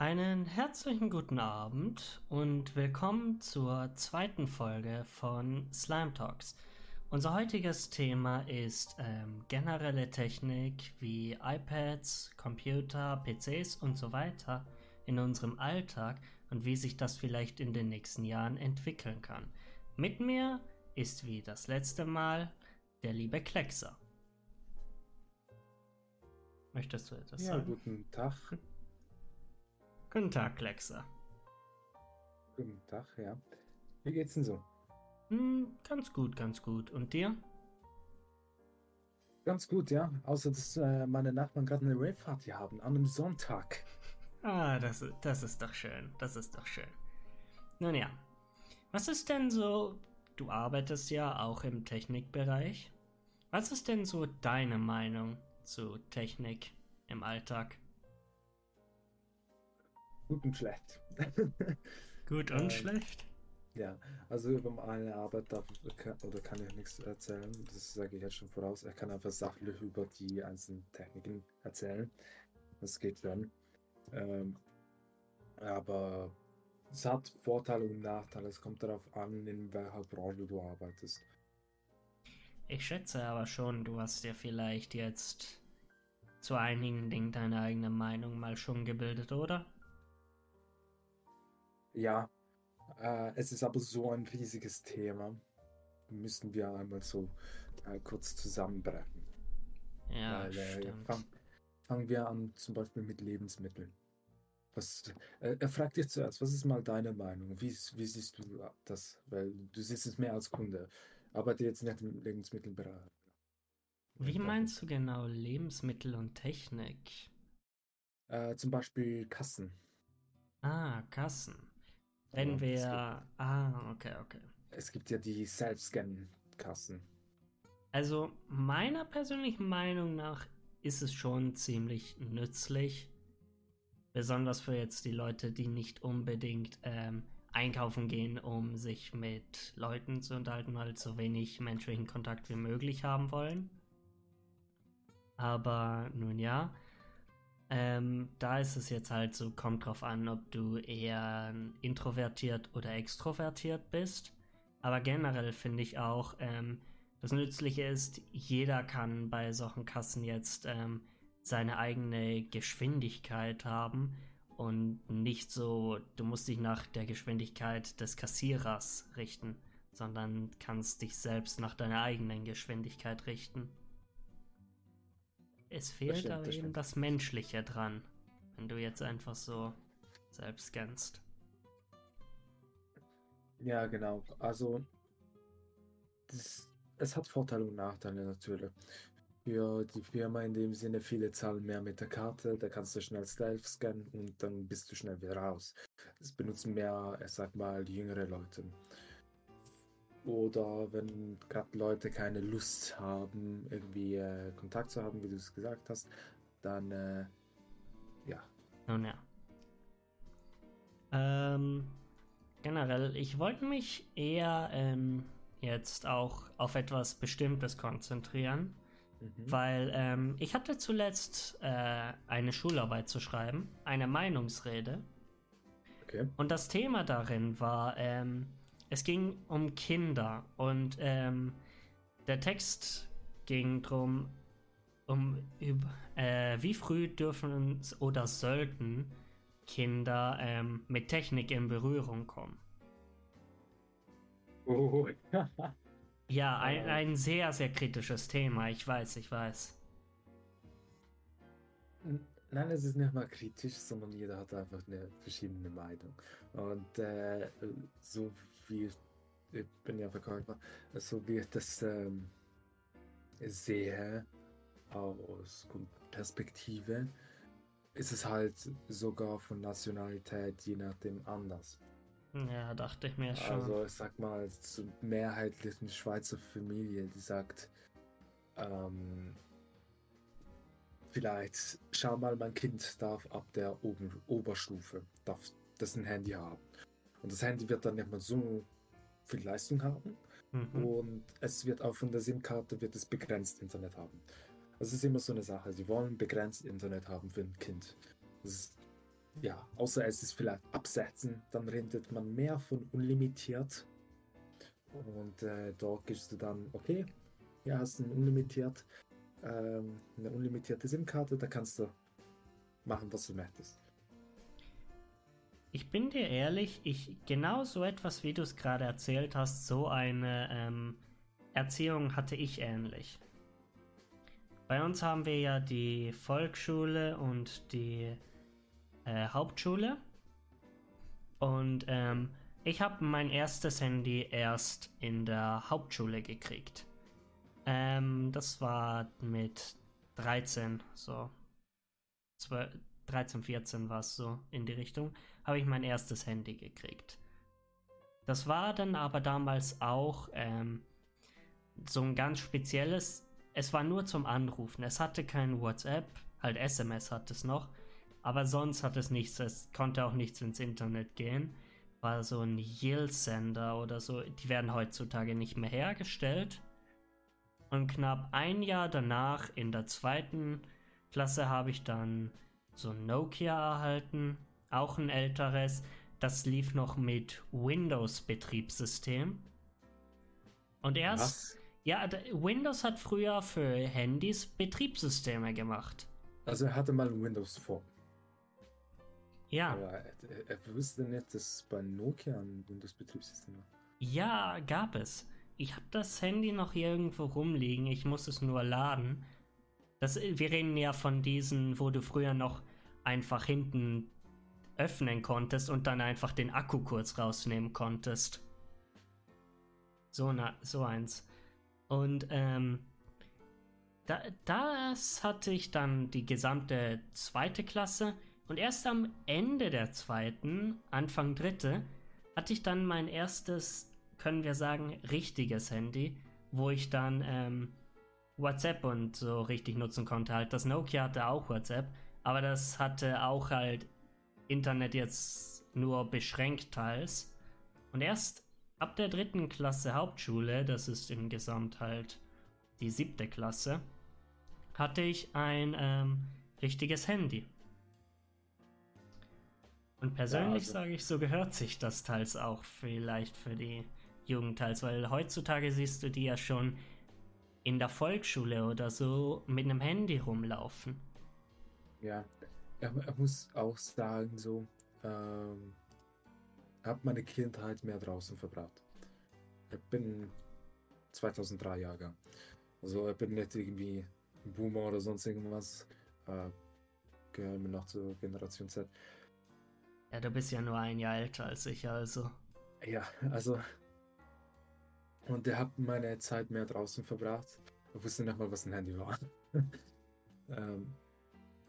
Einen herzlichen guten Abend und willkommen zur zweiten Folge von Slime Talks. Unser heutiges Thema ist ähm, generelle Technik wie iPads, Computer, PCs und so weiter in unserem Alltag und wie sich das vielleicht in den nächsten Jahren entwickeln kann. Mit mir ist wie das letzte Mal der liebe Kleckser. Möchtest du etwas Ja, sagen? guten Tag. Guten Tag, Kleckser. Guten Tag, ja. Wie geht's denn so? Hm, ganz gut, ganz gut. Und dir? Ganz gut, ja. Außer, dass äh, meine Nachbarn gerade eine Rave-Party haben, an einem Sonntag. Ah, das, das ist doch schön. Das ist doch schön. Nun ja. Was ist denn so. Du arbeitest ja auch im Technikbereich. Was ist denn so deine Meinung zu Technik im Alltag? Gut und schlecht. Gut und Ähm, schlecht? ja, also über meine Arbeit darf oder kann ich nichts erzählen. Das sage ich jetzt schon voraus. Er kann einfach sachlich über die einzelnen Techniken erzählen. Das geht dann. Ähm, aber es hat Vorteile und Nachteile. Es kommt darauf an, in welcher Branche du arbeitest. Ich schätze aber schon, du hast dir vielleicht jetzt zu einigen Dingen deine eigene Meinung mal schon gebildet, oder? Ja, äh, es ist aber so ein riesiges Thema. Müssen wir einmal so äh, kurz zusammenbrechen. Ja, Weil, äh, stimmt. fang, fangen wir an zum Beispiel mit Lebensmitteln. Was, äh, er fragt dich zuerst, was ist mal deine Meinung? Wie, wie siehst du das? Weil du siehst es mehr als Kunde. Arbeite jetzt nicht im Lebensmittelbereich. Wie meinst du genau Lebensmittel und Technik? Äh, zum Beispiel Kassen. Ah, Kassen. Wenn wir. Ah, okay, okay. Es gibt ja die Self-Scan-Kassen. Also, meiner persönlichen Meinung nach ist es schon ziemlich nützlich. Besonders für jetzt die Leute, die nicht unbedingt ähm, einkaufen gehen, um sich mit Leuten zu unterhalten, weil so wenig menschlichen Kontakt wie möglich haben wollen. Aber nun ja, ähm, da ist es jetzt halt so, kommt drauf an, ob du eher introvertiert oder extrovertiert bist. Aber generell finde ich auch, ähm, das Nützliche ist, jeder kann bei solchen Kassen jetzt ähm, seine eigene Geschwindigkeit haben und nicht so, du musst dich nach der Geschwindigkeit des Kassierers richten, sondern kannst dich selbst nach deiner eigenen Geschwindigkeit richten. Es fehlt stimmt, aber das eben stimmt. das Menschliche dran, wenn du jetzt einfach so selbst scannst. Ja, genau. Also, das, es hat Vorteile und Nachteile natürlich. Für die Firma in dem Sinne, viele zahlen mehr mit der Karte, da kannst du schnell Stealth scannen und dann bist du schnell wieder raus. Das benutzen mehr, ich sag mal, jüngere Leute. Oder wenn gerade Leute keine Lust haben, irgendwie äh, Kontakt zu haben, wie du es gesagt hast, dann äh, ja. Nun ja. Ähm, generell, ich wollte mich eher ähm, jetzt auch auf etwas Bestimmtes konzentrieren, Mhm. weil ähm, ich hatte zuletzt äh, eine Schularbeit zu schreiben, eine Meinungsrede. Okay. Und das Thema darin war, ähm, es ging um Kinder und ähm, der Text ging drum, um äh, wie früh dürfen oder sollten Kinder ähm, mit Technik in Berührung kommen. Oh, Ja, ein, Oh. ein sehr, sehr kritisches Thema, ich weiß, ich weiß. Nein, es ist nicht mal kritisch, sondern jeder hat einfach eine verschiedene Meinung. Und äh, so wie ich bin ja Verkäufer, so wie ich das ähm, sehe aus Perspektive, ist es halt sogar von Nationalität je nachdem anders. Ja, dachte ich mir schon. Also ich sag mal, zur mehrheitlichen Schweizer Familie, die sagt, ähm, vielleicht, schau mal, mein Kind darf ab der Oben Oberstufe, darf das ein Handy haben. Und das Handy wird dann nicht mehr so viel Leistung haben mhm. und es wird auch von der SIM-Karte wird es begrenzt Internet haben. Das ist immer so eine Sache. Sie wollen begrenzt Internet haben für ein Kind. Das ist ja, außer es ist vielleicht absetzen, dann redet man mehr von unlimitiert. Und äh, dort gibst du dann, okay, hier hast du ein unlimitiert, ähm, eine unlimitierte SIM-Karte, da kannst du machen, was du möchtest. Ich bin dir ehrlich, ich genau so etwas, wie du es gerade erzählt hast, so eine ähm, Erziehung hatte ich ähnlich. Bei uns haben wir ja die Volksschule und die äh, Hauptschule. Und ähm, ich habe mein erstes Handy erst in der Hauptschule gekriegt. Ähm, das war mit 13, so 12, 13, 14 war es so in die Richtung, habe ich mein erstes Handy gekriegt. Das war dann aber damals auch ähm, so ein ganz spezielles, es war nur zum Anrufen. Es hatte kein WhatsApp, halt SMS hat es noch, aber sonst hat es nichts, es konnte auch nichts ins Internet gehen. War so ein Yield-Sender oder so, die werden heutzutage nicht mehr hergestellt. Und knapp ein Jahr danach, in der zweiten Klasse, habe ich dann so ein Nokia erhalten, auch ein älteres. Das lief noch mit Windows-Betriebssystem. Und erst, Was? ja, Windows hat früher für Handys Betriebssysteme gemacht. Also er hatte mal Windows vor. Ja. Aber er, er wusste nicht, dass es bei Nokia ein Windows-Betriebssystem war. Ja, gab es. Ich habe das Handy noch irgendwo rumliegen. Ich muss es nur laden. Das, wir reden ja von diesen, wo du früher noch einfach hinten öffnen konntest und dann einfach den Akku kurz rausnehmen konntest. So, na, so eins. Und ähm, da, das hatte ich dann die gesamte zweite Klasse und erst am Ende der zweiten, Anfang dritte, hatte ich dann mein erstes, können wir sagen, richtiges Handy, wo ich dann ähm, WhatsApp und so richtig nutzen konnte. Halt, das Nokia hatte auch WhatsApp, aber das hatte auch halt Internet jetzt nur beschränkt teils. Und erst ab der dritten Klasse Hauptschule, das ist im Gesamt halt die siebte Klasse, hatte ich ein ähm, richtiges Handy. Und persönlich ja, also. sage ich, so gehört sich das teils auch vielleicht für die Jugend teils, weil heutzutage siehst du die ja schon in der Volksschule oder so mit einem Handy rumlaufen. Ja, er muss auch sagen, so, ähm, habe meine Kindheit mehr draußen verbracht. Ich bin 2003 Jahrgang. Also ich bin nicht irgendwie Boomer oder sonst irgendwas. Äh, gehöre mir noch zur Generation Z. Ja, du bist ja nur ein Jahr älter als ich, also. Ja, also. Und der hat meine Zeit mehr draußen verbracht. Ich wusste nicht mal, was ein Handy war. ähm,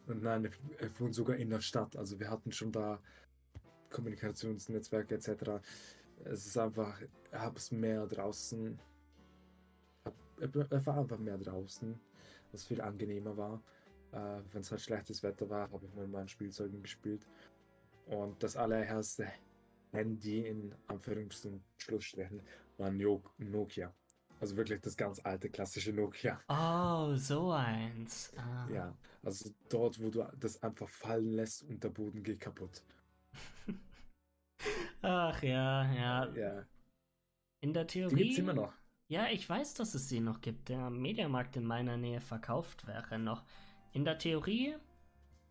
und nein, er wohnt sogar in der Stadt. Also wir hatten schon da Kommunikationsnetzwerke etc. Es ist einfach, ich habe es mehr draußen. Er war einfach mehr draußen, was viel angenehmer war. Äh, Wenn es halt schlechtes Wetter war, habe ich mit meinen Spielzeugen gespielt. Und das allererste Handy in Anführungs- und Schlussstrichen war Nokia. Also wirklich das ganz alte klassische Nokia. Oh, so eins. Ah. Ja, also dort, wo du das einfach fallen lässt und der Boden geht kaputt. Ach ja, ja. Ja. In der Theorie. Die gibt's immer noch. Ja, ich weiß, dass es sie noch gibt. Der Mediamarkt in meiner Nähe verkauft wäre noch. In der Theorie,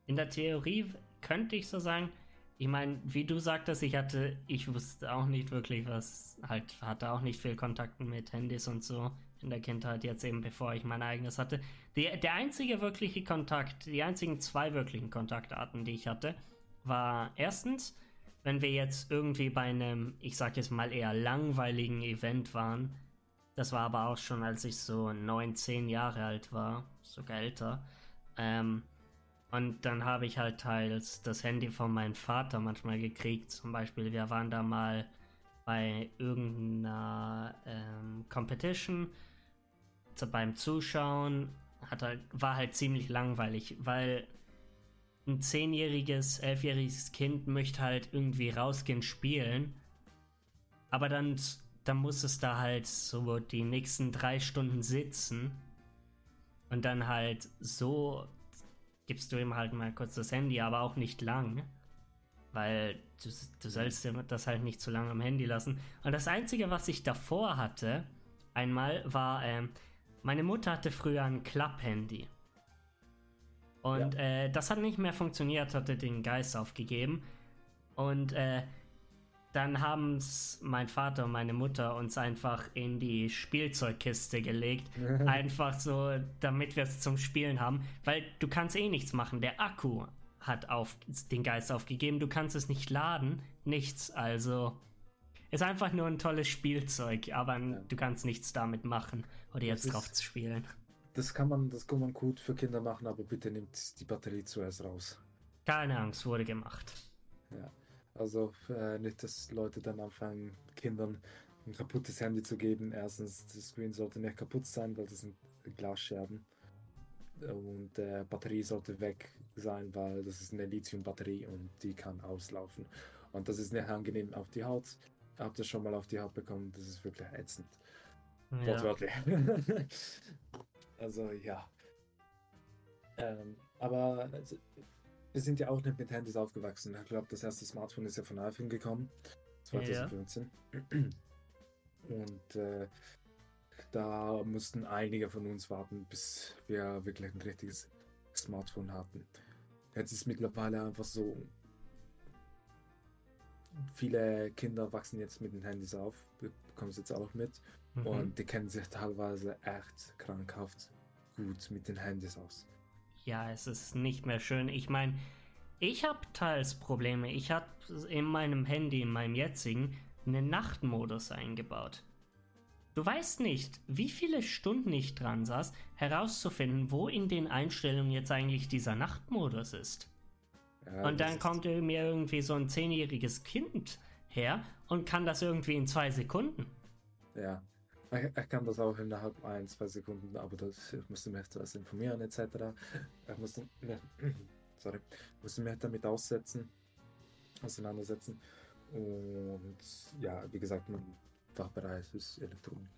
in der Theorie könnte ich so sagen, ich meine, wie du sagtest, ich hatte, ich wusste auch nicht wirklich was, halt hatte auch nicht viel Kontakten mit Handys und so in der Kindheit, jetzt eben bevor ich mein eigenes hatte. Die, der einzige wirkliche Kontakt, die einzigen zwei wirklichen Kontaktarten, die ich hatte, war erstens, wenn wir jetzt irgendwie bei einem, ich sag jetzt mal eher langweiligen Event waren, das war aber auch schon, als ich so neun, zehn Jahre alt war, sogar älter, ähm, und dann habe ich halt teils das Handy von meinem Vater manchmal gekriegt. Zum Beispiel, wir waren da mal bei irgendeiner ähm, Competition beim Zuschauen. Hat halt, war halt ziemlich langweilig, weil ein zehnjähriges, elfjähriges Kind möchte halt irgendwie rausgehen spielen. Aber dann, dann muss es da halt so die nächsten drei Stunden sitzen und dann halt so gibst du ihm halt mal kurz das Handy, aber auch nicht lang. weil du, du sollst das halt nicht zu lange am Handy lassen. Und das Einzige, was ich davor hatte, einmal, war, ähm, meine Mutter hatte früher ein Klapp-Handy. Und ja. äh, das hat nicht mehr funktioniert, hatte den Geist aufgegeben. Und äh, dann haben es mein Vater und meine Mutter uns einfach in die Spielzeugkiste gelegt. einfach so, damit wir es zum Spielen haben. Weil du kannst eh nichts machen. Der Akku hat auf, den Geist aufgegeben. Du kannst es nicht laden. Nichts. Also ist einfach nur ein tolles Spielzeug, aber ja. du kannst nichts damit machen oder jetzt ist, drauf zu spielen. Das kann man, das kann man gut für Kinder machen, aber bitte nimmt die Batterie zuerst raus. Keine Angst, wurde gemacht. Ja. Also äh, nicht, dass Leute dann anfangen, Kindern ein kaputtes Handy zu geben. Erstens, das Screen sollte nicht kaputt sein, weil das sind Glasscherben. Und äh, Batterie sollte weg sein, weil das ist eine Lithium-Batterie und die kann auslaufen. Und das ist nicht angenehm auf die Haut. Habt ihr schon mal auf die Haut bekommen? Das ist wirklich ätzend. Ja. Wortwörtlich. also ja. Ähm, aber also, wir sind ja auch nicht mit Handys aufgewachsen. Ich glaube, das erste Smartphone ist ja von iPhone gekommen. 2015. Ja. Und äh, da mussten einige von uns warten, bis wir wirklich ein richtiges Smartphone hatten. Jetzt ist mittlerweile einfach so, viele Kinder wachsen jetzt mit den Handys auf, bekommen sie jetzt auch mit. Mhm. Und die kennen sich teilweise echt krankhaft gut mit den Handys aus. Ja, es ist nicht mehr schön. Ich meine, ich habe teils Probleme. Ich habe in meinem Handy, in meinem jetzigen, einen Nachtmodus eingebaut. Du weißt nicht, wie viele Stunden ich dran saß, herauszufinden, wo in den Einstellungen jetzt eigentlich dieser Nachtmodus ist. Ja, und dann kommt mir irgendwie so ein zehnjähriges Kind her und kann das irgendwie in zwei Sekunden. Ja, ich kann das auch innerhalb ein, zwei Sekunden, aber das, ich musste mich zuerst informieren etc. Ich musste, ne, sorry, musste mich damit aussetzen, auseinandersetzen. Und ja, wie gesagt, mein Fachbereich ist Elektronik.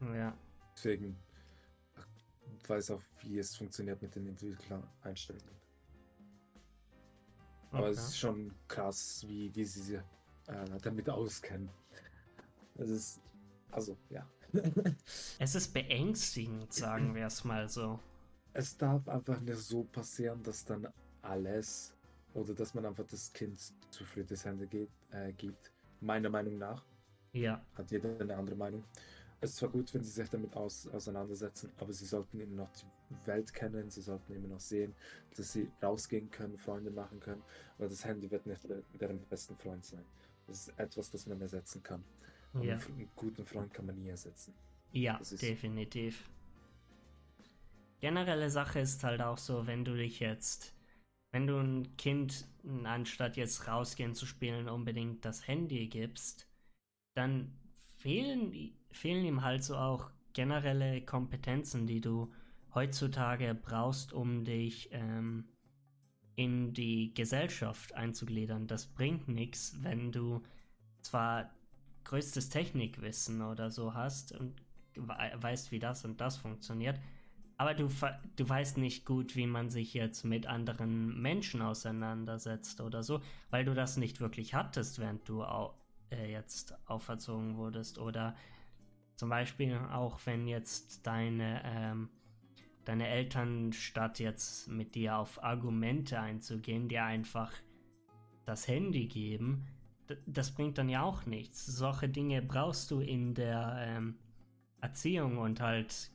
Ja. Deswegen ich weiß auch, wie es funktioniert mit den Entwicklereinstellungen. Okay. Aber es ist schon krass, wie, wie sie sich äh, damit auskennen. Es ist, also, ja. Es ist beängstigend, sagen wir es mal so. Es darf einfach nicht so passieren, dass dann alles oder dass man einfach das Kind zu früh das Hände geht, äh, gibt. Meiner Meinung nach. Ja. Hat jeder eine andere Meinung. Es ist zwar gut, wenn sie sich damit aus, auseinandersetzen, aber sie sollten immer noch die Welt kennen, sie sollten immer noch sehen, dass sie rausgehen können, Freunde machen können, weil das Handy wird nicht deren besten Freund sein. Das ist etwas, das man ersetzen kann. Ja. Einen guten Freund kann man nie ersetzen. Ja, definitiv. Generelle Sache ist halt auch so, wenn du dich jetzt, wenn du ein Kind anstatt jetzt rausgehen zu spielen unbedingt das Handy gibst, dann fehlen fehlen ihm halt so auch generelle Kompetenzen, die du heutzutage brauchst, um dich ähm, in die Gesellschaft einzugliedern. Das bringt nichts, wenn du zwar größtes Technikwissen oder so hast und weißt, wie das und das funktioniert, aber du, du weißt nicht gut, wie man sich jetzt mit anderen Menschen auseinandersetzt oder so, weil du das nicht wirklich hattest, während du au äh, jetzt auferzogen wurdest. Oder zum Beispiel auch wenn jetzt deine, ähm, deine Eltern statt jetzt mit dir auf Argumente einzugehen, dir einfach das Handy geben, das bringt dann ja auch nichts. Solche Dinge brauchst du in der ähm, Erziehung und halt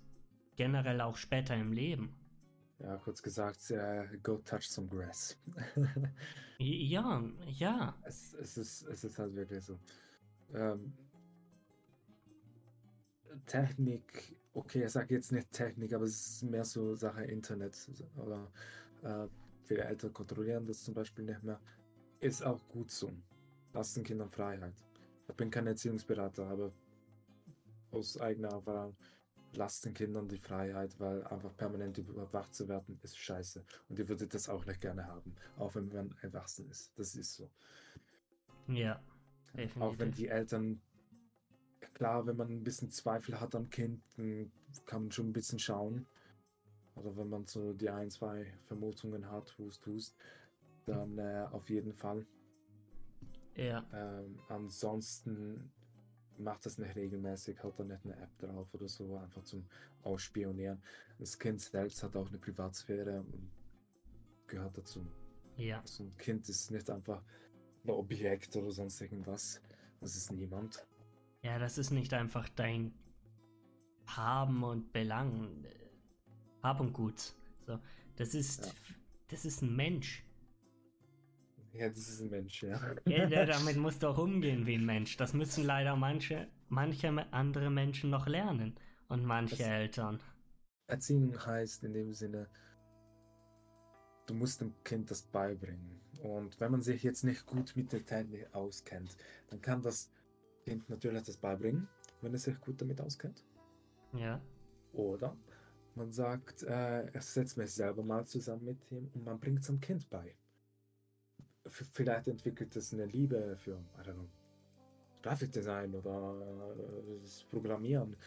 generell auch später im Leben. Ja, kurz gesagt, uh, go touch some grass. ja, ja. Es, es, ist, es ist halt wirklich so. Ähm, Technik, okay, ich sage jetzt nicht Technik, aber es ist mehr so Sache Internet. Oder äh, viele Eltern kontrollieren das zum Beispiel nicht mehr. Ist auch gut so. Lassen Kindern Freiheit. Ich bin kein Erziehungsberater, aber aus eigener Erfahrung lasst den Kindern die Freiheit, weil einfach permanent überwacht zu werden, ist scheiße. Und ihr würdet das auch nicht gerne haben, auch wenn man erwachsen ist. Das ist so. Ja. Definitiv. Auch wenn die Eltern klar, wenn man ein bisschen Zweifel hat am Kind, dann kann man schon ein bisschen schauen. Oder wenn man so die ein, zwei Vermutungen hat, hust, hust, dann äh, auf jeden Fall. Ja. Ähm, ansonsten macht das nicht regelmäßig, hat da nicht eine App drauf oder so, einfach zum Ausspionieren. Das Kind selbst hat auch eine Privatsphäre und gehört dazu. Ja. So ein Kind ist nicht einfach ein Objekt oder sonst irgendwas. Das ist niemand. Ja, das ist nicht einfach dein Haben und Belang. äh, Hab und Gut. So, das ist, Ja. das ist ein Mensch. Ja, das ist ein Mensch, ja. Ja, der, damit musst du auch umgehen wie ein Mensch. Das müssen leider manche, manche andere Menschen noch lernen. Und manche Das- Eltern. Erziehung heißt in dem Sinne, du musst dem Kind das beibringen. Und wenn man sich jetzt nicht gut mit der Technik auskennt, dann kann das Kind natürlich das beibringen, wenn es sich gut damit auskennt. Ja. Oder man sagt, äh, setzt mich selber mal zusammen mit ihm und man bringt es dem Kind bei. Vielleicht entwickelt es eine Liebe für, I don't know, Grafikdesign oder äh, das Programmieren.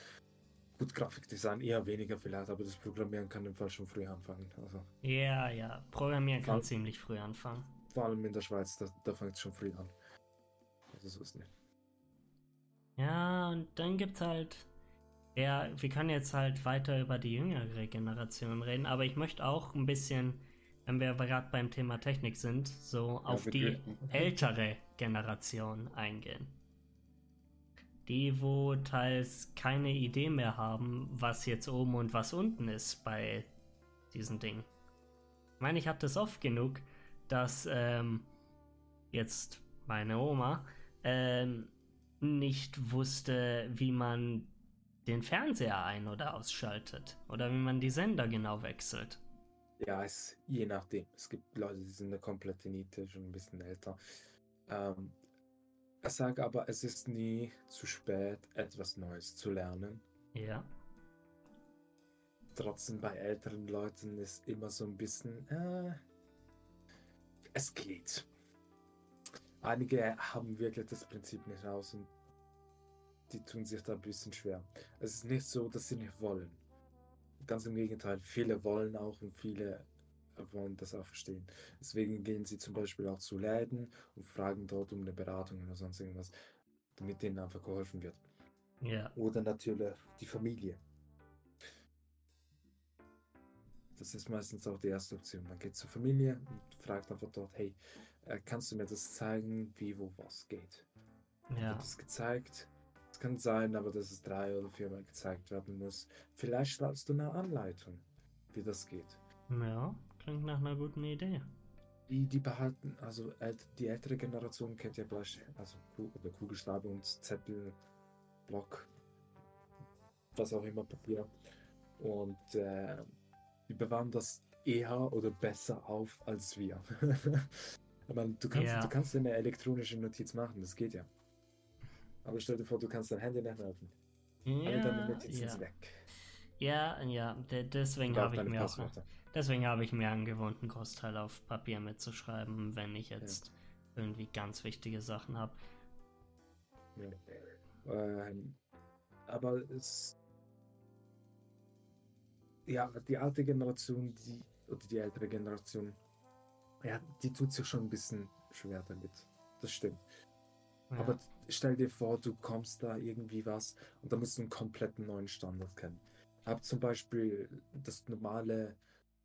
Gut, Grafikdesign eher weniger vielleicht, aber das Programmieren kann im Fall schon früh anfangen. Also Ja, ja. Programmieren kann ziemlich früh anfangen. vor allem in der Schweiz, da, da fängt es schon früh an. Also so ist nicht. Ja, und dann gibt's halt. Ja, wir können jetzt halt weiter über die jüngere Generation reden, aber ich möchte auch ein bisschen, wenn wir gerade beim Thema Technik sind, so auf wir die driften. ältere Generation eingehen. Die, wo teils keine Idee mehr haben, was jetzt oben und was unten ist bei diesen Dingen. Ich meine, ich habe das oft genug, dass ähm, jetzt meine Oma ähm, nicht wusste, wie man den Fernseher ein- oder ausschaltet oder wie man die Sender genau wechselt. Ja, es, je nachdem. Es gibt Leute, die sind eine komplette Niete, schon ein bisschen älter. Ähm, ich sage aber, es ist nie zu spät, etwas Neues zu lernen. Ja, Trotzdem bei älteren Leuten ist immer so ein bisschen, äh, es geht. Einige haben wirklich das Prinzip nicht raus und die tun sich da ein bisschen schwer. Es ist nicht so, dass sie nicht wollen. Ganz im Gegenteil, viele wollen auch und viele wollen das auch verstehen. Deswegen gehen sie zum Beispiel auch zu Läden und fragen dort um eine Beratung oder sonst irgendwas, damit denen einfach geholfen wird. ja, Oder natürlich die Familie. Das ist meistens auch die erste Option. Man geht zur Familie und fragt einfach dort, hey, äh, kannst du mir das zeigen, wie, wo, was geht? ja. Wird es gezeigt? Es kann sein, aber dass es drei oder viermal gezeigt werden muss. Vielleicht schreibst du eine Anleitung, wie das geht. Ja, klingt nach einer guten Idee. Die, die behalten, also die ältere Generation kennt ja Blech, also oder Kugelschreiber und Zettel, Block, was auch immer, Papier. Und äh, die bewahren das eher oder besser auf als wir. meine, du kannst, Ja. du kannst eine elektronische Notiz machen, das geht ja. Aber stell dir vor, du kannst dein Handy nicht mehr öffnen. Alle deine Ja, Notizen ja. sind weg. Ja, ja, de deswegen habe ich mir auch, Passwörter. deswegen habe ich mir angewohnt, einen Großteil auf Papier mitzuschreiben, wenn ich jetzt irgendwie ganz wichtige Sachen habe. Ja. Ähm, aber es. Ja, die alte Generation, die, oder die ältere Generation, ja, die tut sich schon ein bisschen schwer damit. Das stimmt. Ja. Aber stell dir vor, du kommst da irgendwie was und da musst du einen kompletten neuen Standard kennen. Ich habe zum Beispiel das normale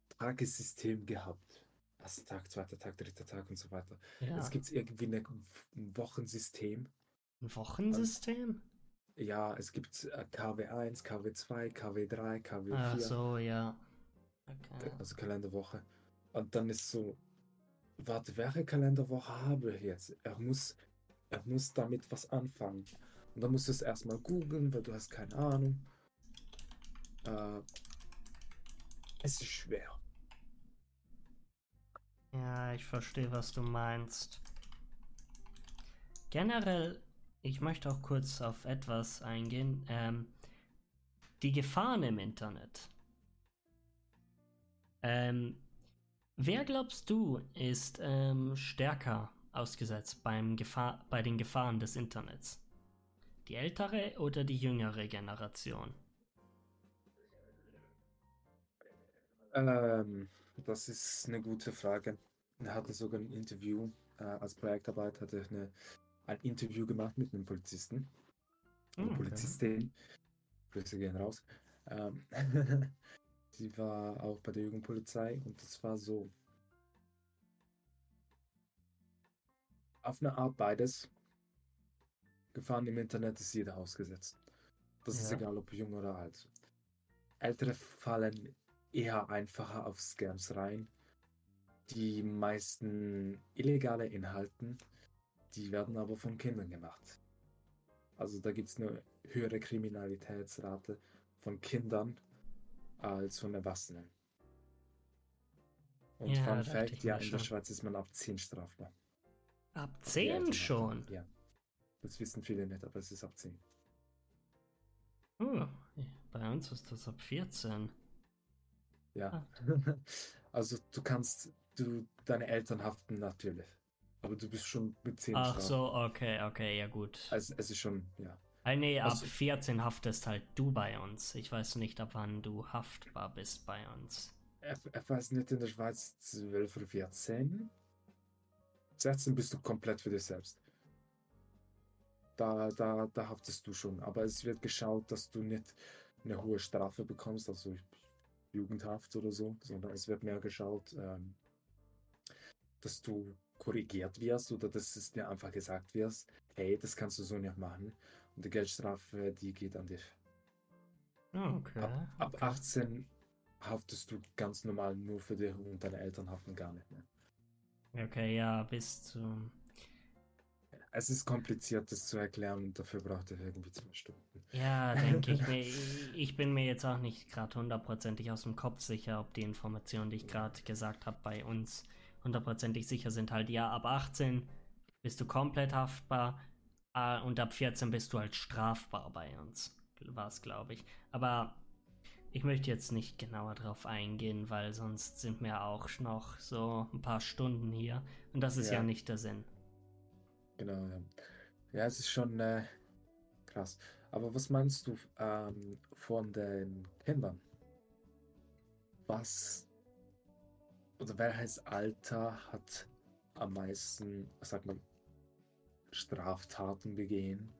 Tagessystem gehabt. Erster Tag, zweiter Tag, dritter Tag und so weiter. ja. Jetzt gibt es irgendwie eine, ein Wochensystem. ein Wochensystem? Ja, es gibt äh, KW1, KW2, KW3, KW4, Ach so, ja. Okay. also Kalenderwoche. Und dann ist so, warte, welche Kalenderwoche habe ich jetzt? Er muss, er muss damit was anfangen. Und dann musst du es erstmal googeln, weil du hast keine Ahnung. Äh, es ist schwer. Ja, ich verstehe, was du meinst. Generell, ich möchte auch kurz auf etwas eingehen. Ähm, die Gefahren im Internet. Ähm, wer glaubst du ist ähm, stärker ausgesetzt beim Gefahr bei den Gefahren des Internets? Die ältere oder die jüngere Generation? Ähm, das ist eine gute Frage. Er hatte sogar ein Interview äh, als Projektarbeit hatte ich eine, ein Interview gemacht mit einem Polizisten. Oh, Eine okay. Polizistin. Grüße gehen raus. Ähm, sie war auch bei der Jugendpolizei und das war so. Auf eine Art beides. Gefahren im Internet ist jeder ausgesetzt. Das ist Ja. egal, ob jung oder alt. Ältere fallen eher einfacher auf Scams rein. Die meisten illegale Inhalten, die werden aber von Kindern gemacht. Also da gibt es eine höhere Kriminalitätsrate von Kindern als von Erwachsenen. Und Ja, Fun Fact, ja, in der. Schweiz ist man ab 10 strafbar. Ab Die 10 Eltern schon. Ja. Das wissen viele nicht, aber es ist ab 10. Uh, bei uns ist das ab 14. Ja. also du kannst, du, deine Eltern haften natürlich. Aber du bist schon mit 10 Ach strafbar. so, okay, okay, ja gut. Also es ist schon, ja. Ah, nee, ab Also- 14 haftest halt du bei uns. Ich weiß nicht, ab wann du haftbar bist bei uns. Ich, ich weiß nicht, in der Schweiz 12 oder 14. 16 bist du komplett für dich selbst. Da, da, da haftest du schon. Aber es wird geschaut, dass du nicht eine hohe Strafe bekommst, also Jugendhaft oder so, sondern es wird mehr geschaut, ähm, dass du korrigiert wirst oder dass es dir einfach gesagt wird, hey, das kannst du so nicht machen. Und die Geldstrafe, die geht an dich. Ah, Okay. Ab, ab okay. 18 haftest du ganz normal nur für dich und deine Eltern haften gar nicht mehr. Okay, ja, bis zu. Es ist kompliziert, das zu erklären und dafür braucht ihr irgendwie zwei Stunden. Ja, denke ich mir. Ich bin mir jetzt auch nicht gerade hundertprozentig aus dem Kopf sicher, ob die Informationen, die ich gerade gesagt habe, bei uns hundertprozentig sicher sind. Halt, ja, ab 18 bist du komplett haftbar äh, und ab 14 bist du halt strafbar bei uns. War es, glaube ich. Aber ich möchte jetzt nicht genauer drauf eingehen, weil sonst sind wir auch noch so ein paar Stunden hier. Und das ist ja, Ja. nicht der Sinn. Genau, ja. Ja, es ist schon äh, krass. Aber was meinst du ähm, von den Kindern? Was oder welches Alter hat am meisten, sag mal, Straftaten begehen?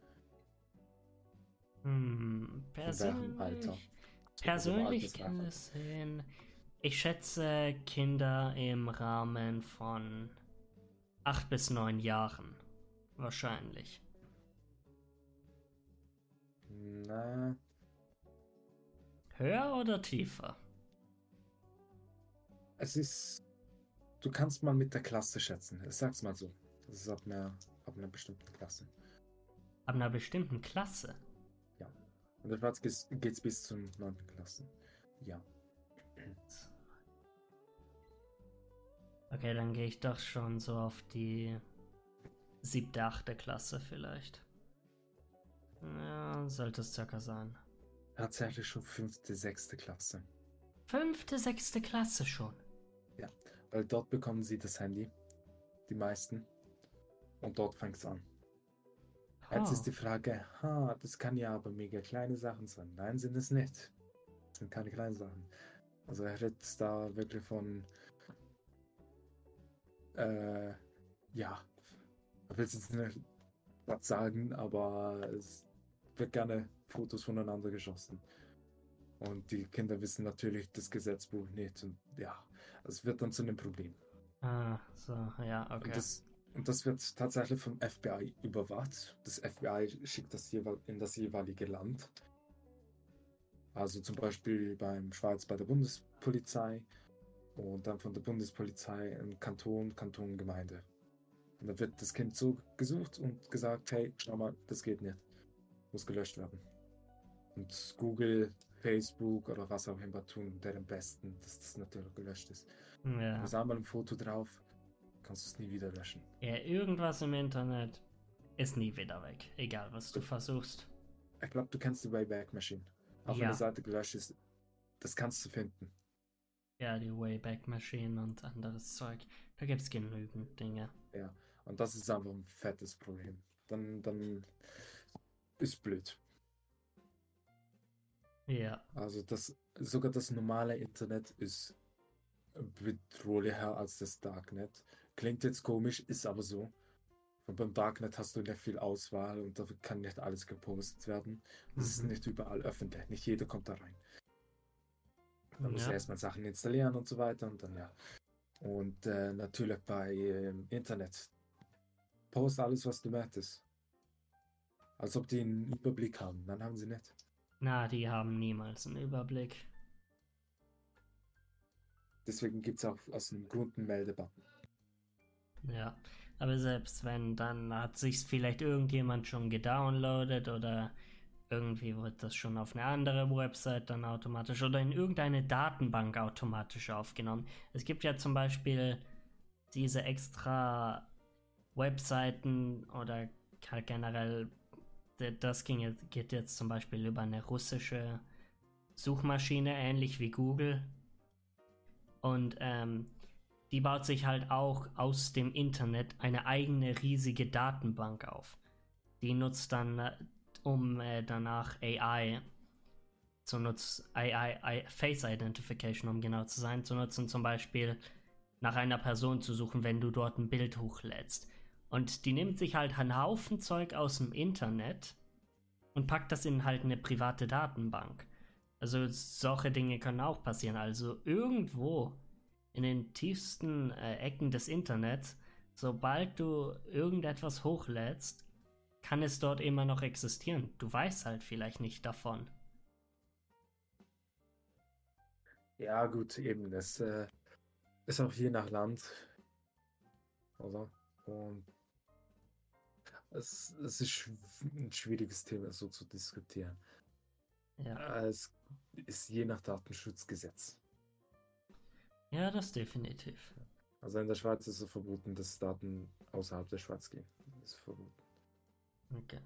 Hm, Von welchem Alter? persönlich, persönlich kann es sehen. Ich schätze Kinder im Rahmen von 8 bis 9 Jahren. Wahrscheinlich. Na, Höher oder tiefer? es ist. Du kannst mal mit der Klasse schätzen. Ich sag's mal so. Das ist ab einer, ab einer bestimmten Klasse. Ab einer bestimmten Klasse. Und der Schwarz geht's, geht's bis zur 9. Klasse. Ja. Okay, dann gehe ich doch schon so auf die siebte, achte Klasse vielleicht. Ja, sollte es circa sein. Tatsächlich schon fünfte, sechste Klasse. Fünfte, sechste Klasse schon. Weil dort bekommen sie das Handy. Die meisten. Und dort fängt es an. Jetzt ist die Frage, ha, das kann ja aber mega kleine Sachen sein. Nein, sind es nicht. Das sind keine kleinen Sachen. Also er redet da wirklich von, äh, ja, ich will jetzt nicht was sagen, aber es wird gerne Fotos voneinander geschossen. Und die Kinder wissen natürlich das Gesetzbuch nicht. Und ja, es wird dann zu einem Problem. Ah, so, ja, okay. Und, das, und das wird tatsächlich vom FBI überwacht. Das FBI schickt das in das jeweilige Land. Also zum Beispiel beim Schweiz bei der Bundespolizei und dann von der Bundespolizei im Kanton, Kanton, Gemeinde. Und dann wird das Kind so gesucht und gesagt, hey, schau mal, das geht nicht. Muss gelöscht werden. Und Google, Facebook oder was auch immer tun deren Besten, dass das natürlich gelöscht ist. ja. Hast einmal ein Foto drauf, kannst du es nie wieder löschen. ja, irgendwas im Internet ist nie wieder weg. Egal, was du versuchst. Ich glaube, du kennst die Wayback Machine. Auch wenn Ja. die Seite gelöscht ist, das kannst du finden. Ja, die Wayback Machine und anderes Zeug. Da gibt's genügend Dinge. Und das ist einfach ein fettes Problem. Dann, dann ist blöd. Ja. Also das, sogar das normale Internet ist bedrohlicher als das Darknet. Klingt jetzt komisch, ist aber so. Und beim Darknet hast du nicht viel Auswahl und da kann nicht alles gepostet werden. Das mhm. ist nicht überall öffentlich. Nicht jeder kommt da rein. Man muss ja. erstmal Sachen installieren und so weiter und dann ja. Und äh, natürlich bei äh, Internet. Post alles, was du möchtest. Als ob die einen Überblick haben. Dann haben sie nicht. Na, die haben niemals einen Überblick. Deswegen gibt es auch aus dem Grund einen Meldebutton. Ja, aber selbst wenn, dann hat sich vielleicht irgendjemand schon gedownloadet oder irgendwie wird das schon auf eine andere Website dann automatisch oder in irgendeine Datenbank automatisch aufgenommen. Es gibt ja zum Beispiel diese extra Webseiten oder halt generell, das ging jetzt, geht jetzt zum Beispiel über eine russische Suchmaschine, ähnlich wie Google. Und ähm, die baut sich halt auch aus dem Internet eine eigene riesige Datenbank auf. Die nutzt dann, äh, um äh, danach AI zu nutzen, AI, AI, Face Identification, um genau zu sein, zu nutzen, zum Beispiel nach einer Person zu suchen, wenn du dort ein Bild hochlädst. Und die nimmt sich halt einen Haufen Zeug aus dem Internet und packt das in halt eine private Datenbank. Also solche Dinge können auch passieren. Also irgendwo in den tiefsten äh, Ecken des Internets, sobald du irgendetwas hochlädst, kann es dort immer noch existieren. Du weißt halt vielleicht nicht davon. Ja, gut, eben. Das äh, ist auch je nach Land. Oder? Und es, es ist ein schwieriges Thema, so zu diskutieren. Ja. Es ist je nach Datenschutzgesetz. Ja, das definitiv. Also in der Schweiz ist es verboten, dass Daten außerhalb der Schweiz gehen. Das ist verboten. Okay.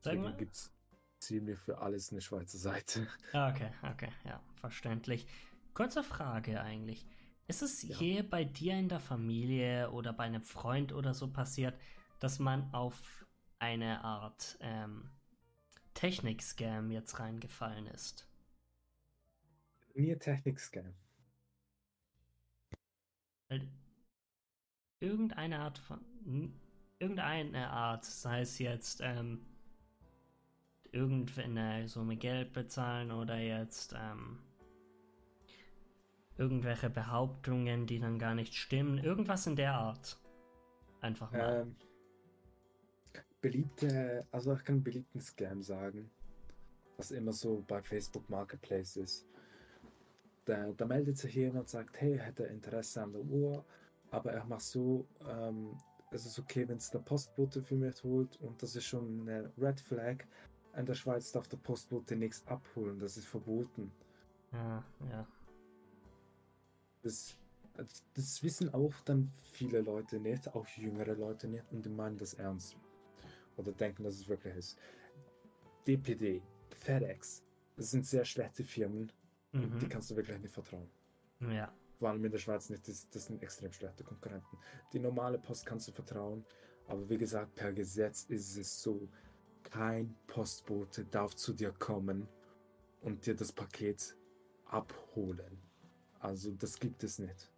Sag mal. gibt es ziemlich für alles eine Schweizer Seite. Ah, okay, okay, ja, verständlich. Kurze Frage eigentlich. Ist es ja. je bei dir in der Familie oder bei einem Freund oder so passiert, dass man auf eine Art ähm, Technik-Scam jetzt reingefallen ist? Mir Technik-Scam irgendeine Art von irgendeine Art, sei es jetzt ähm, irgendeine Summe Geld bezahlen oder jetzt ähm, irgendwelche Behauptungen, die dann gar nicht stimmen, irgendwas in der Art. Einfach mal. Ähm, beliebte, also ich kann beliebten Scam sagen, was immer so bei Facebook Marketplace ist da, da meldet sich jemand und sagt, hey, hätte Interesse an der Uhr, aber er macht so, ähm, es ist okay, wenn es der Postbote für mich holt und das ist schon eine Red Flag. In der Schweiz darf der Postbote nichts abholen, das ist verboten. Ja, ja. Das, das wissen auch dann viele Leute nicht, auch jüngere Leute nicht, und die meinen das ernst. Oder denken, dass es wirklich ist. DPD, FedEx, das sind sehr schlechte Firmen, Mhm. Die kannst du wirklich nicht vertrauen. Ja. Vor allem in der Schweiz nicht, das, das sind extrem schlechte Konkurrenten. Die normale Post kannst du vertrauen, aber wie gesagt, per Gesetz ist es so, kein Postbote darf zu dir kommen und dir das Paket abholen. Also das gibt es nicht.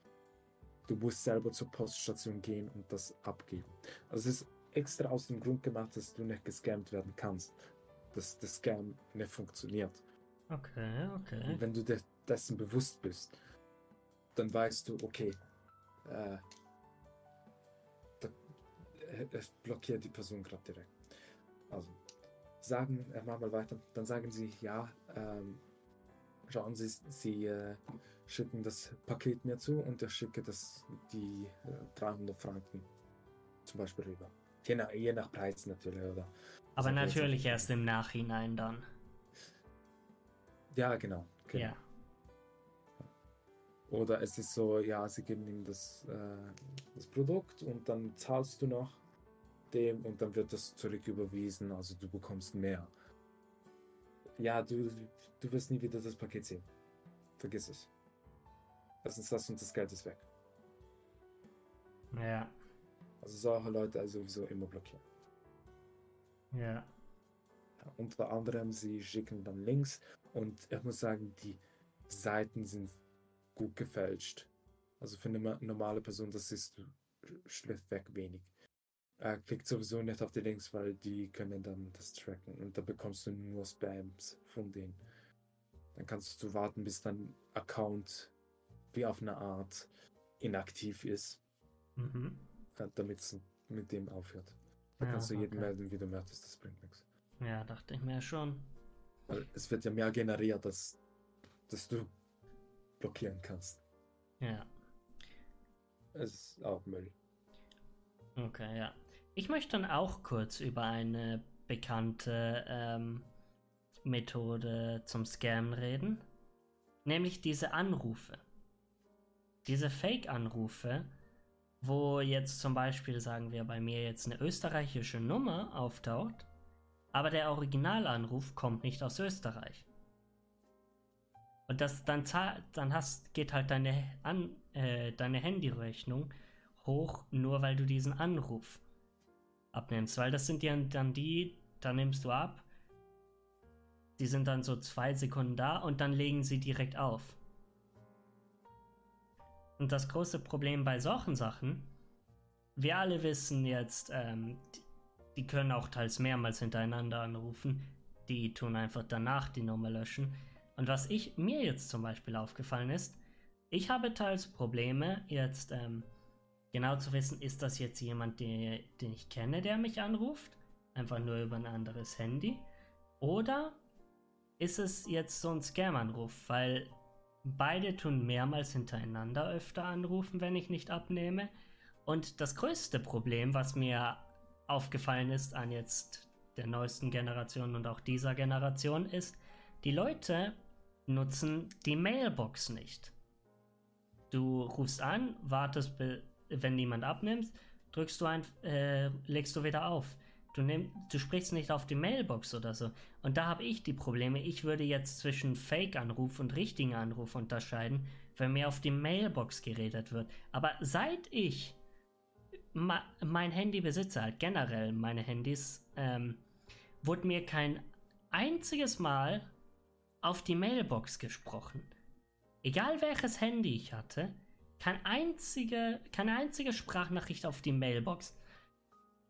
Du musst selber zur Poststation gehen und das abgeben. Also es ist extra aus dem Grund gemacht, dass du nicht gescammt werden kannst. Dass das Scam nicht funktioniert. Okay, okay. Und wenn du de dessen bewusst bist, dann weißt du, okay, äh, da, äh, es blockiert die Person gerade direkt. Also, sagen, äh, machen wir weiter, dann sagen sie, ja, ähm, schauen Sie, Sie äh, schicken das Paket mir zu und ich schicke das, die äh, 300 Franken zum Beispiel rüber. Je nach, je nach Preis natürlich, oder? Aber natürlich erst im Nachhinein dann. Ja, genau. genau. Ja. Oder es ist so, ja, sie geben ihm das, äh, das Produkt und dann zahlst du noch dem und dann wird das zurücküberwiesen, also du bekommst mehr. Ja, du, du wirst nie wieder das Paket sehen. Vergiss es. Das ist das und das Geld ist weg. Ja. Also solche Leute also sowieso immer blockieren. Ja. Unter anderem, sie schicken dann Links und ich muss sagen, die Seiten sind gut gefälscht. Also für eine normale Person, das ist schlichtweg wenig. Er klickt sowieso nicht auf die Links, weil die können dann das tracken und da bekommst du nur Spams von denen. Dann kannst du warten, bis dein Account wie auf eine Art inaktiv ist, Mhm. damit es mit dem aufhört. Da Ja, kannst du jeden okay. melden, wie du möchtest, das bringt nichts. Ja, dachte ich mir schon. Weil es wird ja mehr generiert, als dass du blockieren kannst. Ja, Es ist auch Müll. okay, ja. Ich möchte dann auch kurz über eine bekannte ähm, Methode zum Scam reden. Nämlich diese Anrufe. Diese Fake-Anrufe, wo jetzt zum Beispiel, sagen wir, bei mir jetzt eine österreichische Nummer auftaucht, aber der Originalanruf kommt nicht aus Österreich. Und das dann dann hast, geht halt deine, An äh, deine Handyrechnung hoch, nur weil du diesen Anruf abnimmst. Weil das sind ja dann die, da nimmst du ab, die sind dann so zwei Sekunden da und dann legen sie direkt auf. Und das große Problem bei solchen Sachen, wir alle wissen jetzt, ähm, die, können auch teils mehrmals hintereinander anrufen. Die tun einfach danach die Nummer löschen. Und was ich mir jetzt zum Beispiel aufgefallen ist, ich habe teils Probleme, jetzt ähm, genau zu wissen, ist das jetzt jemand, den, den ich kenne, der mich anruft? Einfach nur über ein anderes Handy? Oder ist es jetzt so ein Scam-Anruf? Weil beide tun mehrmals hintereinander öfter anrufen, wenn ich nicht abnehme. Und das größte Problem, was mir aufgefallen ist an jetzt der neuesten Generation und auch dieser Generation, ist, die Leute nutzen die Mailbox nicht. Du rufst an, wartest, wenn niemand abnimmt, drückst du ein, äh, legst du wieder auf. Du, nimm, du sprichst nicht auf die Mailbox oder so. Und da habe ich die Probleme. Ich würde jetzt zwischen Fake-Anruf und richtigen Anruf unterscheiden, wenn mir auf die Mailbox geredet wird. Aber seit ich mein Handy besitze, halt generell meine Handys, ähm, wurde mir kein einziges Mal auf die Mailbox gesprochen. Egal welches Handy ich hatte, kein einzige, keine einzige Sprachnachricht auf die Mailbox.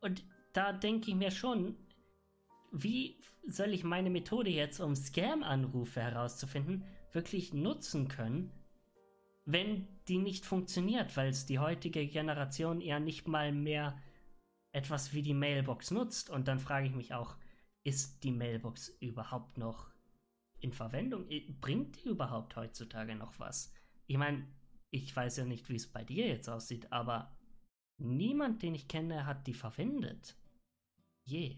Und da denke ich mir schon, wie soll ich meine Methode jetzt, um Scam-Anrufe herauszufinden, wirklich nutzen können, wenn die nicht funktioniert, weil es die heutige Generation ja nicht mal mehr etwas wie die Mailbox nutzt. Und dann frage ich mich auch, ist die Mailbox überhaupt noch in Verwendung? Bringt die überhaupt heutzutage noch was? Ich meine, ich weiß ja nicht, wie es bei dir jetzt aussieht, aber niemand, den ich kenne, hat die verwendet. Je.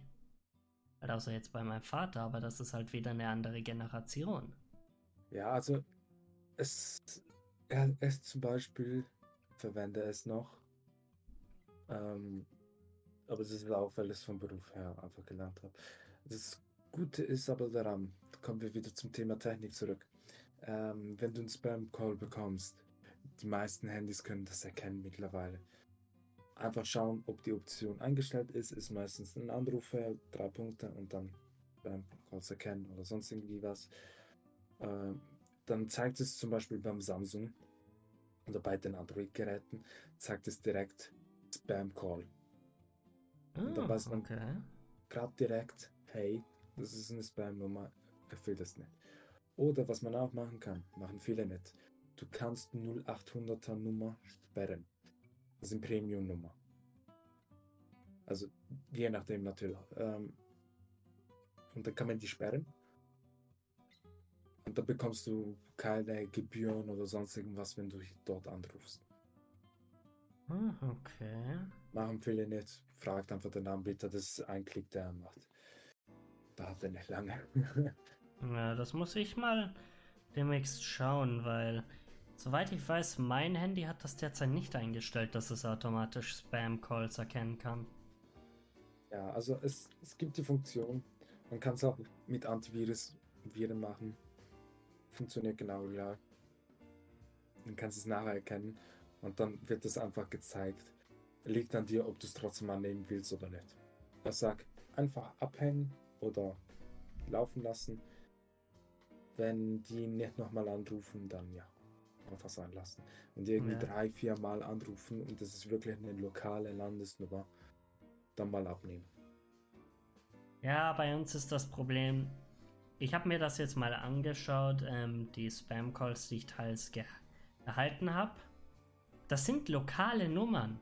Halt außer jetzt bei meinem Vater, aber das ist halt wieder eine andere Generation. Ja, also es, es zum Beispiel verwende es noch. Ähm, aber es ist auch, weil ich es vom Beruf her einfach gelernt habe. Das Gute ist aber daran, da kommen wir wieder zum Thema Technik zurück. Ähm, wenn du einen Spam-Call bekommst, die meisten Handys können das erkennen mittlerweile. Einfach schauen, ob die Option eingestellt ist, ist meistens ein Anrufer, drei Punkte und dann Spam-Calls erkennen oder sonst irgendwie was. Ähm, dann zeigt es zum Beispiel beim Samsung oder bei den Android-Geräten, zeigt es direkt Spam-Call. Und dann Ah, weiß man- okay. Gerade direkt, hey, das ist eine Spam-Nummer, erfüllt das nicht. Oder was man auch machen kann, machen viele nicht. Du kannst 0800er Nummer sperren. Das ist eine Premium-Nummer. Also je nachdem natürlich. Ähm, und dann kann man die sperren. Und dann bekommst du keine Gebühren oder sonst irgendwas, wenn du dort anrufst. Ah, okay. Machen viele nicht. Fragt einfach den Anbieter, das ist ein Klick, der er macht. Da hat er nicht lange. Ja, das muss ich mal demnächst schauen, weil soweit ich weiß, mein Handy hat das derzeit nicht eingestellt, dass es automatisch Spam-Calls erkennen kann. Ja, also es, es gibt die Funktion. Man kann es auch mit Antivirus Viren machen. Funktioniert genau gleich. Dann kannst du es nachher erkennen und dann wird es einfach gezeigt. Liegt an dir, ob du es trotzdem annehmen willst oder nicht. Ich sag einfach abhängen oder laufen lassen. Wenn die nicht nochmal anrufen, dann ja. einfach sein lassen. Wenn die irgendwie Ja. drei, vier Mal anrufen und das ist wirklich eine lokale Landesnummer, dann mal abnehmen. Ja, bei uns ist das Problem. Ich habe mir das jetzt mal angeschaut, ähm, die Spam-Calls, die ich teils erhalten habe. Das sind lokale Nummern,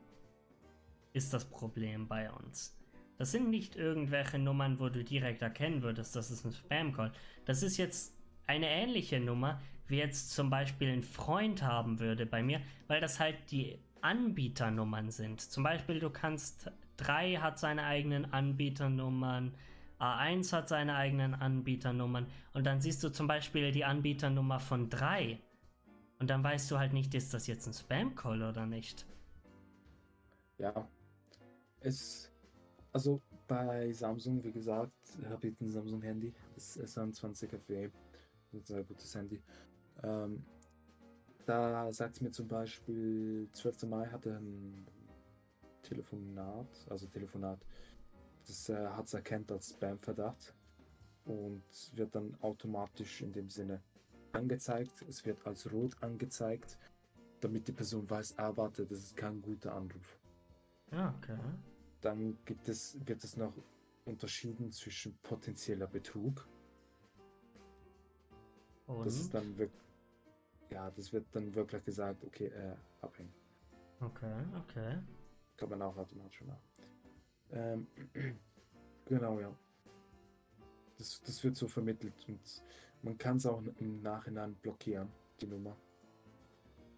ist das Problem bei uns. Das sind nicht irgendwelche Nummern, wo du direkt erkennen würdest, das ist ein Spam-Call. Das ist jetzt eine ähnliche Nummer, wie jetzt zum Beispiel ein Freund haben würde bei mir, weil das halt die Anbieternummern sind. Zum Beispiel, du kannst 3 hat seine eigenen Anbieternummern, A1 hat seine eigenen Anbieternummern und dann siehst du zum Beispiel die Anbieternummer von 3 und dann weißt du halt nicht, ist das jetzt ein Spam-Call oder nicht. Ja, es, also bei Samsung, wie gesagt, habe ich ein Samsung-Handy, das S21 FE, ein sehr gutes Handy. Ähm, da sagt es mir zum Beispiel, 12. Mai hatte ein Telefonat, also Telefonat, das äh, hat es erkannt als Spam-Verdacht und wird dann automatisch in dem Sinne angezeigt. Es wird als rot angezeigt, damit die Person weiß, ah, warte, das ist kein guter Anruf. Ja, okay. Dann gibt es, wird es noch unterschieden zwischen potenzieller Betrug. Und? Das ist dann wirklich, ja, das wird dann wirklich gesagt, okay, äh, abhängen. okay, okay. Kann man auch automatisch machen. Ähm, genau, ja. Das, das wird so vermittelt und man kann es auch im Nachhinein blockieren, die Nummer.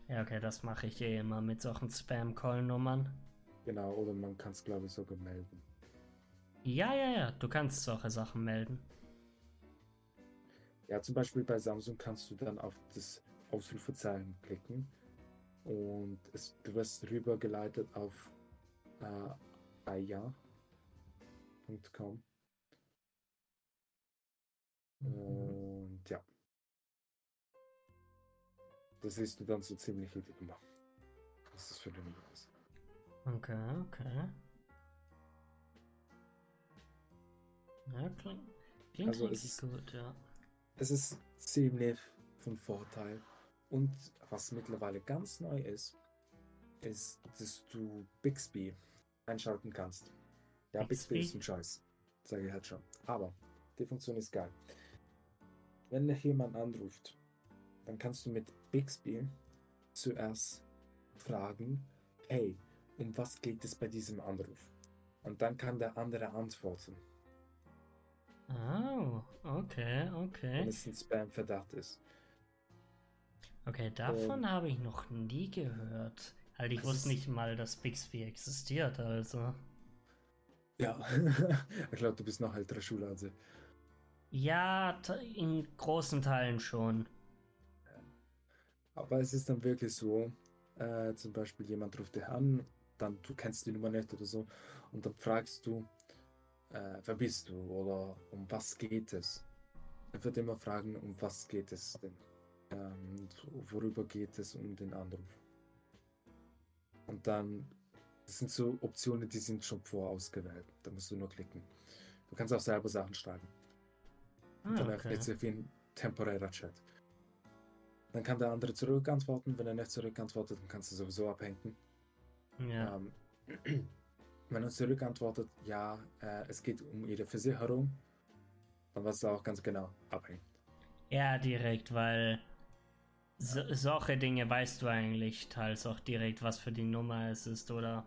Ja, okay, das mache ich eh immer mit solchen Spam-Call-Nummern. Genau, oder man kann es, glaube ich, sogar melden. Ja, ja, ja, du kannst solche Sachen melden. Ja, zum Beispiel bei Samsung kannst du dann auf das Ausrufezeichen klicken und es, du wirst rübergeleitet auf äh, aya.com und ja. Das siehst du dann so ziemlich die Nummer. Was das für eine Nummer ist. Okay, okay. Ja, klingt, klingt Also es ist- gut, ja. Es ist ziemlich von Vorteil. Und was mittlerweile ganz neu ist, ist, dass du Bixby einschalten kannst. Ja, Bixby, Bixby? ist ein Scheiß. Sage ich halt schon. Aber die Funktion ist geil. Wenn dich jemand anruft, dann kannst du mit Bixby zuerst fragen, hey, um was geht es bei diesem Anruf? Und dann kann der andere antworten, Oh, okay, wenn okay. es ein Spam-Verdacht ist. Okay, davon Ähm, habe ich noch nie gehört. Halt, ich wusste nicht mal, dass Bixby existiert, also. Ja, ich glaube, du bist noch ältere Schule als ich. Ja, in großen Teilen schon. Aber es ist dann wirklich so, äh, zum Beispiel jemand ruft dich an, dann du kennst die Nummer nicht oder so, und dann fragst du, äh, wer bist du oder um was geht es? Er wird immer fragen, um was geht es denn? Ähm, worüber geht es um den Anruf? Und dann, das sind so Optionen, die sind schon vorausgewählt. Da musst du nur klicken. Du kannst auch selber Sachen schreiben. Ah, dann okay. öffnet sich wie ein temporärer Chat. Dann kann der andere zurückantworten. Wenn er nicht zurückantwortet, dann kannst du sowieso abhängen. Ja. Ähm, wenn er zurückantwortet, ja, äh, es geht um ihre Versicherung, dann weißt du auch ganz genau abhängen. Ja, direkt, weil so, solche Dinge weißt du eigentlich teils auch direkt, was für die Nummer es ist, oder?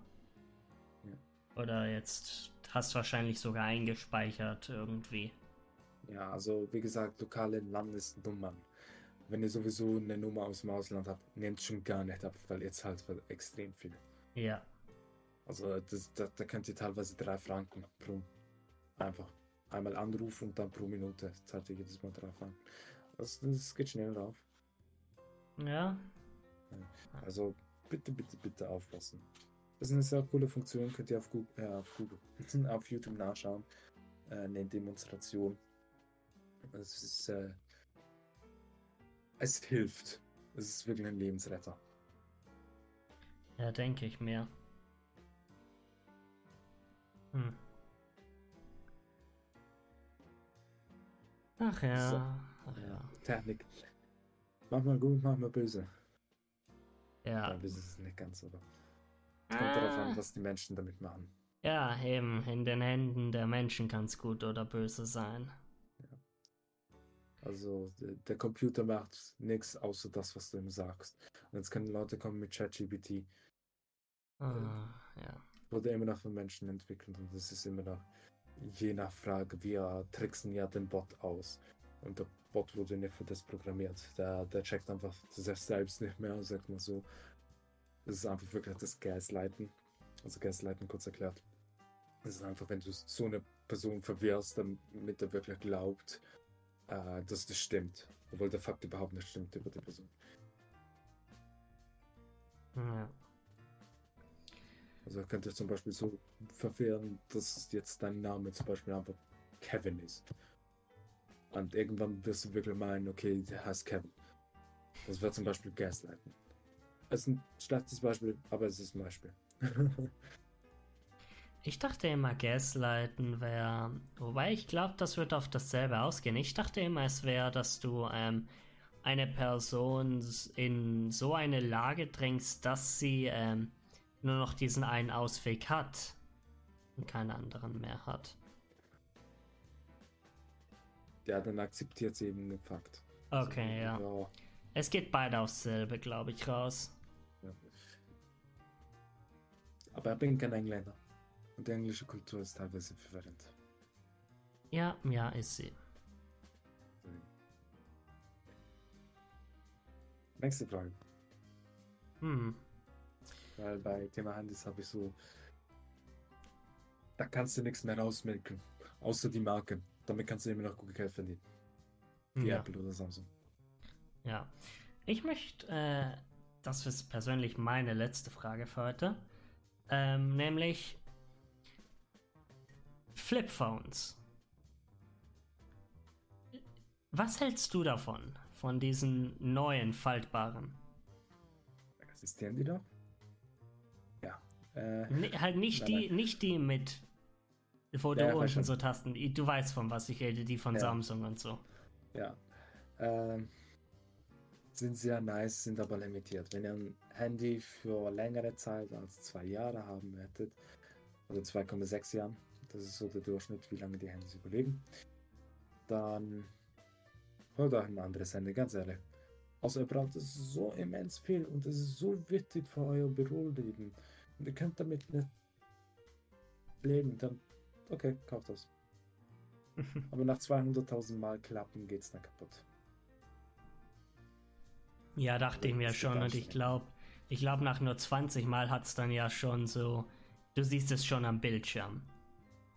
Oder jetzt hast wahrscheinlich sogar eingespeichert irgendwie. Ja, also wie gesagt, lokale Landesnummern. Wenn ihr sowieso eine Nummer aus dem Ausland habt, nehmt schon gar nicht ab, weil ihr zahlt für extrem viel. Ja. Also das, da, da könnt ihr teilweise drei Franken pro einfach einmal anrufen und dann pro Minute zahlt ihr jedes Mal drei Franken. Das, das geht schnell rauf. Ja. Also bitte, bitte, bitte aufpassen. Das ist eine sehr coole Funktion, könnt ihr auf Google, äh, auf, Google auf YouTube nachschauen. Äh, eine Demonstration. Es ist, äh, es hilft. Es ist wirklich ein Lebensretter. Ja, denke ich mir. Hm. Ach ja. So. Ach ja. Technik. Manchmal gut, manchmal böse. Ja. Dann ist es nicht ganz, aber es kommt darauf an, was die Menschen damit machen. Ja, eben, in den Händen der Menschen kann es gut oder böse sein. Also der, Computer macht nichts außer das, was du ihm sagst. Und jetzt können Leute kommen mit ChatGPT. Ah, ja. Wurde immer noch von Menschen entwickelt und das ist immer noch je nach Frage, wir tricksen ja den Bot aus. Und der Bot wurde nicht für das programmiert. Der, der checkt einfach selbst nicht mehr, sagt man so. Das ist einfach wirklich das Gaslighten. Also Gaslighten kurz erklärt. Das ist einfach, wenn du so eine Person verwirrst, damit er wirklich glaubt, äh, dass das stimmt. Obwohl der Fakt überhaupt nicht stimmt über die Person. Ja. Also könnte zum Beispiel so verfehlen, dass jetzt dein Name zum Beispiel einfach Kevin ist. Und irgendwann wirst du wirklich meinen, okay, der heißt Kevin. Das wird zum Beispiel Gaslighten. Es ist ein schlechtes Beispiel, aber es ist ein Beispiel. Ich dachte immer, Gaslighten wäre. Wobei ich glaube, das wird auf dasselbe ausgehen. Ich dachte immer, es wäre, dass du ähm, eine Person in so eine Lage drängst, dass sie ähm, nur noch diesen einen Ausweg hat und keinen anderen mehr hat. Ja, dann akzeptiert sie eben den Fakt. Okay, ja. ja. Es geht beide aufs selbe, glaube ich, raus. Aber ich bin kein Engländer. Und die englische Kultur ist teilweise verwirrend. Ja, ja, ist sie. Nächste Frage. Hm. Weil bei Thema Handys habe ich so. Da kannst du nichts mehr rausmelken. Außer die Marke. Damit kannst du immer noch gut Geld verdienen. Wie Ja. Apple oder Samsung. Ja. Ich möchte, äh, das ist persönlich meine letzte Frage für heute. Ähm, nämlich Flipphones. Was hältst du davon? Von diesen neuen faltbaren? Existieren die da? Ja. Äh, Ni- halt nicht die, nicht die mit, wo Ja, du unten so Tasten. Du weißt von was ich rede, die von Ja. Samsung und so. ja. Ähm, sind sehr nice, sind aber limitiert. Wenn ihr ein Handy für längere Zeit als zwei Jahre haben möchtet, oder 2,6 Jahren, das ist so der Durchschnitt, wie lange die Handys überleben, dann holt euch ein anderes Handy, ganz ehrlich. Außer ihr braucht es so immens viel und es ist so wichtig für euer Büroleben. Und ihr könnt damit nicht leben, dann okay, kauft das. Aber nach 200.000 Mal klappen geht's dann kaputt. Ja, dachte ich mir Das geht schon und ich glaube, ich glaube nach nur 20 Mal hat es dann ja schon so, du siehst es schon am Bildschirm.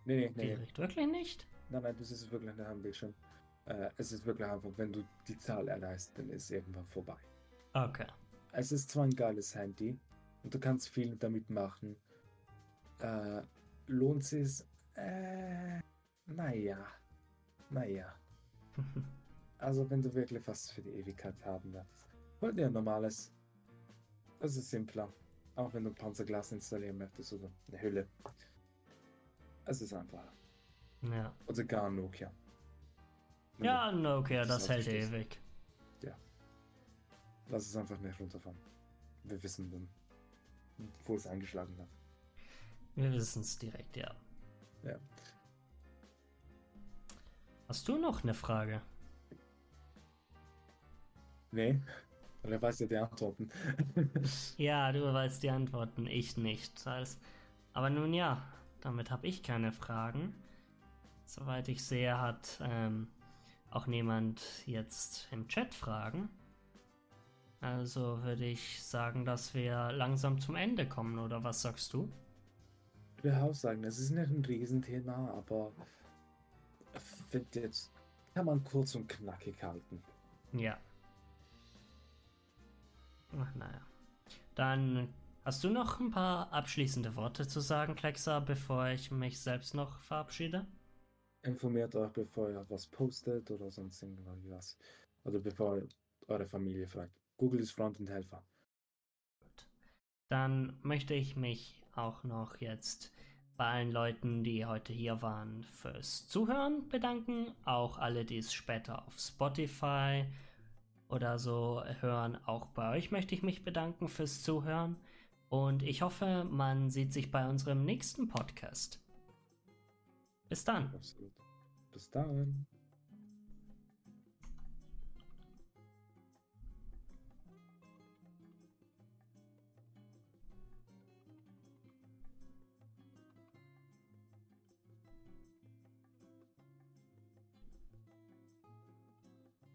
Nee, nee, nee, nee. Direkt. Wirklich nicht? Nein, nein, das ist wirklich nicht am Bildschirm. Äh, es ist wirklich einfach, wenn du die Zahl erreichst, dann ist irgendwann vorbei. Okay. Es ist zwar ein geiles Handy und du kannst viel damit machen. Äh, lohnt es? Äh, naja. Naja. Also, wenn du wirklich was für die Ewigkeit haben willst, hol dir ein normales. Das ist simpler. Auch wenn du Panzerglas installieren möchtest oder eine Hülle. Es ist einfacher. Ja. Oder gar ein Nokia. Ja, Nokia, Das das hält richtig. ewig. Lass es einfach nicht runterfahren. Wir wissen dann, wo es eingeschlagen hat. Wir wissen es direkt, ja. Ja. Hast du noch eine Frage? Nee, weil er weiß ja die Antworten. Ja, du weißt die Antworten, ich nicht. Das heißt, aber nun ja, damit habe ich keine Fragen. Soweit ich sehe, hat ähm, auch niemand jetzt im Chat Fragen. Also würde ich sagen, dass wir langsam zum Ende kommen, oder was sagst du? Ich würde auch sagen, es ist nicht ein Riesenthema, aber ich finde jetzt, kann man kurz und knackig halten. Ja. Ach, naja. Dann hast du noch ein paar abschließende Worte zu sagen, Klexa, bevor ich mich selbst noch verabschiede? Informiert euch, bevor ihr was postet oder sonst irgendwas. Oder bevor ihr eure Familie fragt. Google ist Front und Helfer. Dann möchte ich mich auch noch jetzt bei allen Leuten, die heute hier waren, fürs Zuhören bedanken. Auch alle, die es später auf Spotify oder so hören. Auch bei euch möchte ich mich bedanken fürs Zuhören und ich hoffe, man sieht sich bei unserem nächsten Podcast. Bis dann. Absolut. Bis dann.